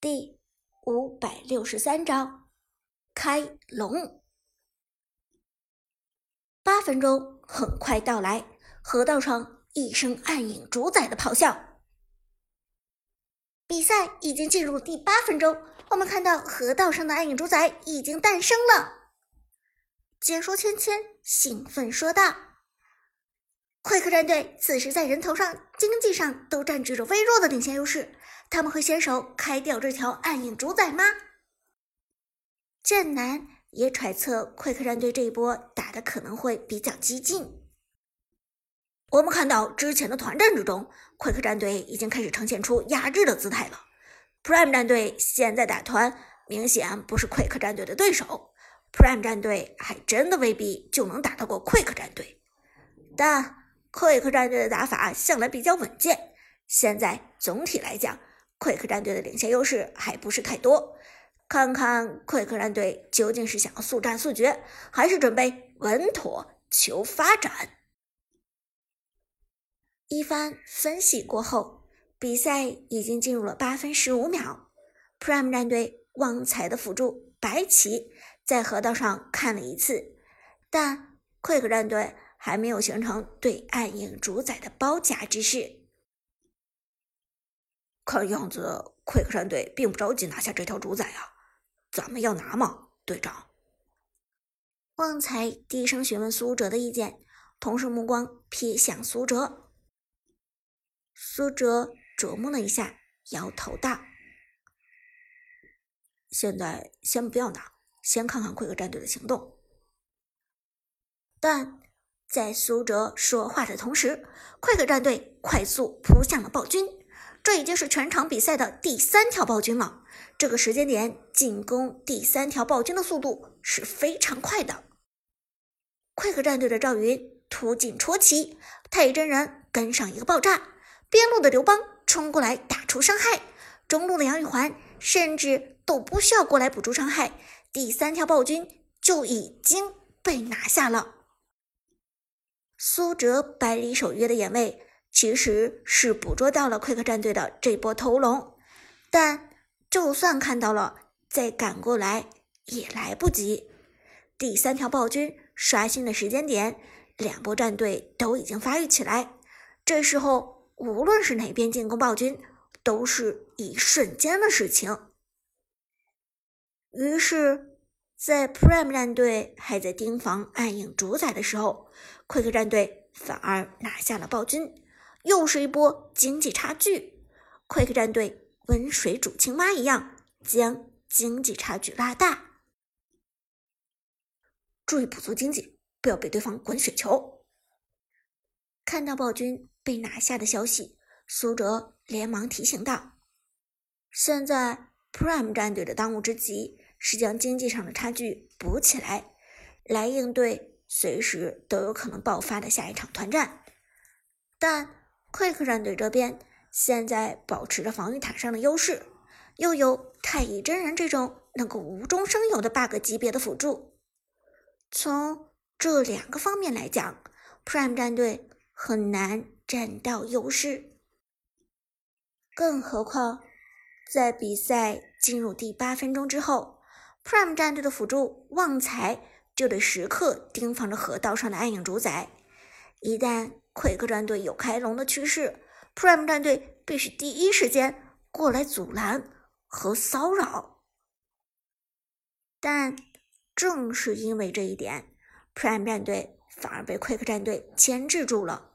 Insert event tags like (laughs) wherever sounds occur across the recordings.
第五百六十三章开龙。八分钟很快到来，河道上一声暗影主宰的咆哮。比赛已经进入第八分钟，我们看到河道上的暗影主宰已经诞生了。解说芊芊兴奋说道：“快客战队此时在人头上、经济上都占据着微弱的领先优势。”他们会先手开掉这条暗影主宰吗？剑南也揣测快客战队这一波打的可能会比较激进。我们看到之前的团战之中，快客战队已经开始呈现出压制的姿态了。Prime 战队现在打团明显不是快客战队的对手，Prime 战队还真的未必就能打得过快客战队。但 Quick 战队的打法向来比较稳健，现在总体来讲。，Quick 战队的领先优势还不是太多，看看 Quick 战队究竟是想要速战速决，还是准备稳妥求发展。一番分析过后，比赛已经进入了八分十五秒。Prime 战队旺财的辅助白起在河道上看了一次，但 Quick 战队还没有形成对暗影主宰的包夹之势。看样子，奎克战队并不着急拿下这条主宰啊！咱们要拿吗，队长？旺财低声询问苏哲的意见，同时目光瞥向苏哲。苏哲琢磨了一下，摇头道：“现在先不要拿，先看看奎克战队的行动。”但在苏哲说话的同时，快克战队快速扑向了暴君。这已经是全场比赛的第三条暴君了。这个时间点进攻第三条暴君的速度是非常快的。快克战队的赵云突进戳旗，太乙真人跟上一个爆炸，边路的刘邦冲过来打出伤害，中路的杨玉环甚至都不需要过来补助伤害，第三条暴君就已经被拿下了。苏哲百里守约的眼位。其实是捕捉到了快克战队的这波偷龙，但就算看到了，再赶过来也来不及。第三条暴君刷新的时间点，两波战队都已经发育起来。这时候，无论是哪边进攻暴君，都是一瞬间的事情。于是，在 Prime 战队还在盯防暗影主宰的时候，快克战队反而拿下了暴君。又是一波经济差距，快克战队温水煮青蛙一样将经济差距拉大。注意补足经济，不要被对方滚雪球。看到暴君被拿下的消息，苏哲连忙提醒道：“现在 Prime 战队的当务之急是将经济上的差距补起来，来应对随时都有可能爆发的下一场团战。”但 Quick 战队这边现在保持着防御塔上的优势，又有太乙真人这种能够无中生有的 bug 级别的辅助，从这两个方面来讲，Prime 战队很难占到优势。更何况，在比赛进入第八分钟之后，Prime 战队的辅助旺财就得时刻盯防着河道上的暗影主宰，一旦。奎克战队有开龙的趋势，Prime 战队必须第一时间过来阻拦和骚扰。但正是因为这一点，Prime 战队反而被奎克战队牵制住了。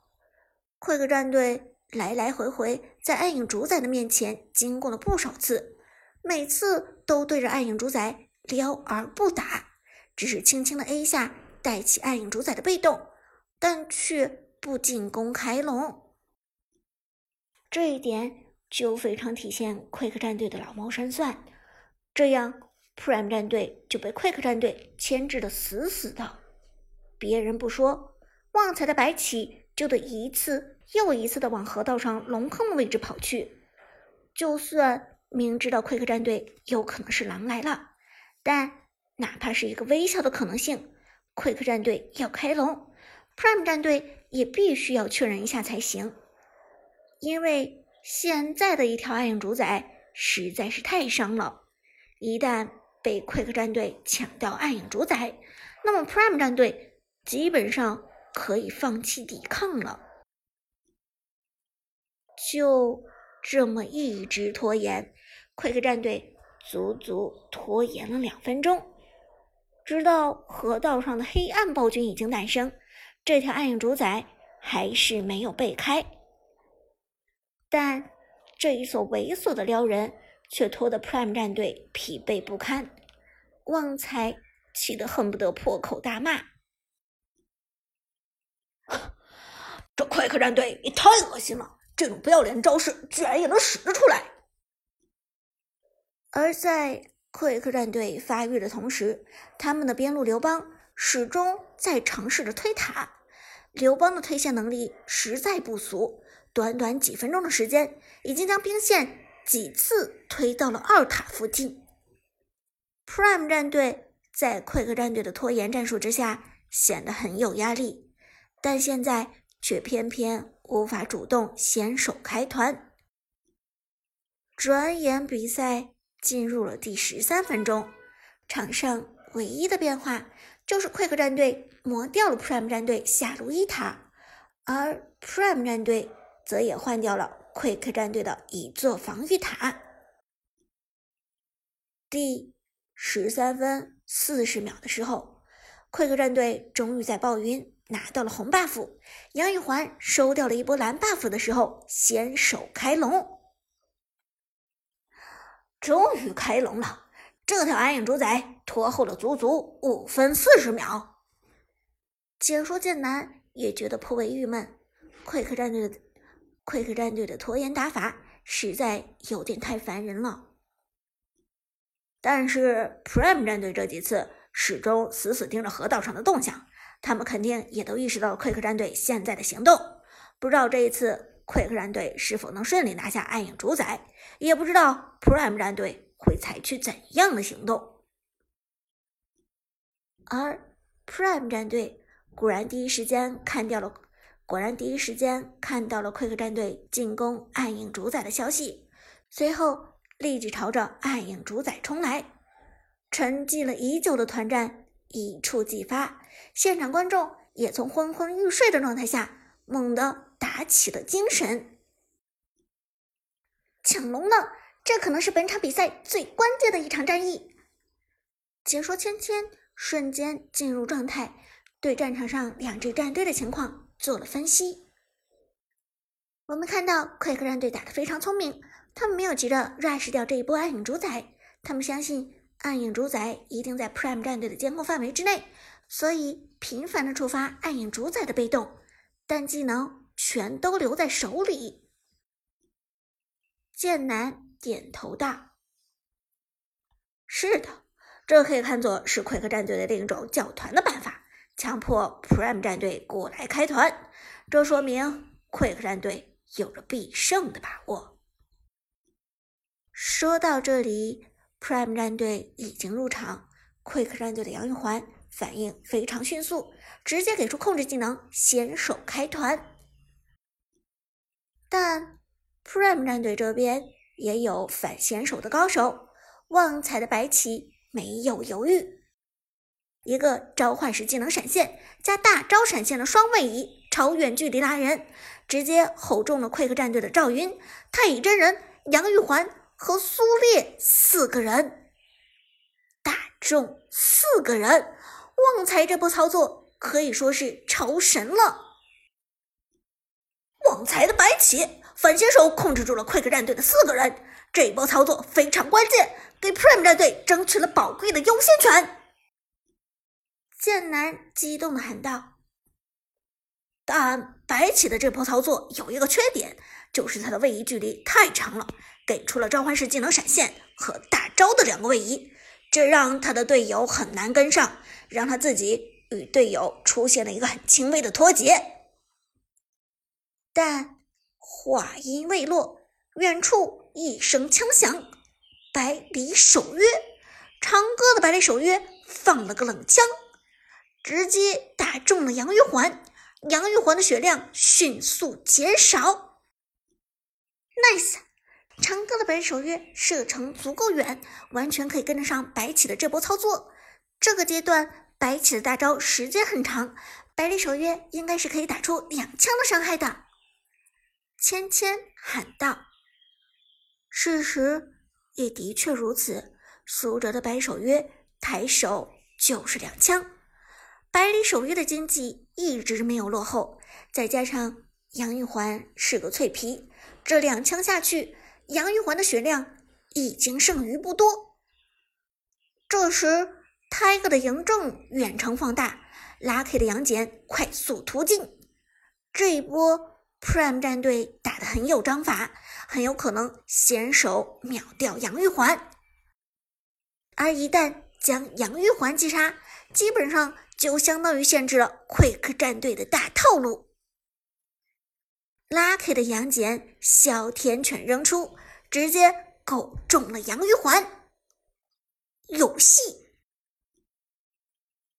奎克战队来来回回在暗影主宰的面前经过了不少次，每次都对着暗影主宰撩而不打，只是轻轻的 A 下带起暗影主宰的被动，但却。不进攻开龙，这一点就非常体现快克战队的老谋深算。这样，Prime 战队就被快克战队牵制的死死的。别人不说，旺财的白起就得一次又一次的往河道上龙坑的位置跑去。就算明知道快克战队有可能是狼来了，但哪怕是一个微小的可能性，，Quick 战队要开龙。Prime 战队也必须要确认一下才行，因为现在的一条暗影主宰实在是太伤了。一旦被 Quick 战队抢掉暗影主宰，那么 Prime 战队基本上可以放弃抵抗了。就这么一直拖延，Quick 战队足足拖延了两分钟，直到河道上的黑暗暴君已经诞生，这条暗影主宰还是没有被开。但这一所猥琐的撩人，却拖得 Prime 战队疲惫不堪。旺财气得恨不得破口大骂：“ (laughs) 这快客战队也太恶心了！这种不要脸招式，居然也能使得出来！”而在快克战队发育的同时，他们的边路刘邦始终在尝试着推塔。刘邦的推线能力实在不俗，短短几分钟的时间，已经将兵线几次推到了二塔附近。Prime 战队在 Quick 战队的拖延战术之下显得很有压力，但现在却偏偏无法主动先手开团。转眼比赛进入了第十三分钟，场上唯一的变化就是 Quick 战队磨掉了 Prime 战队下路一塔，而 Prime 战队则也换掉了 Quick 战队的一座防御塔。第。十三分四十秒的时候，快克战队终于在暴云拿到了红 buff，杨玉环收掉了一波蓝 buff 的时候，先手开龙，终于开龙了！这条暗影主宰拖后了足足五分四十秒。解说剑南也觉得颇为郁闷，快克战队的快克战队的拖延打法实在有点太烦人了。但是 Prime 战队这几次始终死死盯着河道上的动向，他们肯定也都意识到 Quick 战队现在的行动。不知道这一次 Quick 战队是否能顺利拿下暗影主宰，也不知道 Prime 战队会采取怎样的行动。而 Prime 战队果然第一时间看掉了，果然第一时间看到了 Quick 战队进攻暗影主宰的消息，随后。立即朝着暗影主宰冲来，沉寂了已久的团战一触即发，现场观众也从昏昏欲睡的状态下猛地打起了精神。抢龙呢？这可能是本场比赛最关键的一场战役。解说芊芊瞬间进入状态，对战场上两支战队的情况做了分析。我们看到 Quick 战队打得非常聪明。他们没有急着 rush 掉这一波暗影主宰，他们相信暗影主宰一定在 Prime 战队的监控范围之内，所以频繁的触发暗影主宰的被动，但技能全都留在手里。剑南点头道：“是的，这可以看作是奎克战队的另一种叫团的办法，强迫 Prime 战队过来开团。这说明奎克战队有着必胜的把握。”说到这里，Prime 战队已经入场，Quick 战队的杨玉环反应非常迅速，直接给出控制技能，先手开团。但 Prime 战队这边也有反先手的高手，旺财的白起没有犹豫，一个召唤师技能闪现加大招闪现的双位移，超远距离拉人，直接吼中了 Quick 战队的赵云、太乙真人、杨玉环。和苏烈四个人打中四个人，旺财这波操作可以说是超神了。旺财的白起反先手控制住了 Quick 战队的四个人，这一波操作非常关键，给 Prime 战队争取了宝贵的优先权。剑南激动的喊道：“但白起的这波操作有一个缺点，就是他的位移距离太长了。”给出了召唤师技能闪现和大招的两个位移，这让他的队友很难跟上，让他自己与队友出现了一个很轻微的脱节。但话音未落，远处一声枪响，百里守约，长歌的百里守约放了个冷枪，直接打中了杨玉环，杨玉环的血量迅速减少。Nice。长歌的百里守约射程足够远，完全可以跟得上白起的这波操作。这个阶段，白起的大招时间很长，百里守约应该是可以打出两枪的伤害的。芊芊喊道：“事实也的确如此，苏哲的百守约抬手就是两枪。百里守约的经济一直没有落后，再加上杨玉环是个脆皮，这两枪下去，杨玉环的血量已经剩余不多。这时。”泰哥的嬴政远程放大，Lucky 的杨戬快速突进。这一波 Prime 战队打得很有章法，很有可能先手秒掉杨玉环。而一旦将杨玉环击杀，基本上就相当于限制了 Quick 战队的大套路。Lucky 的杨戬哮天犬扔出，直接狗中了杨玉环，有戏。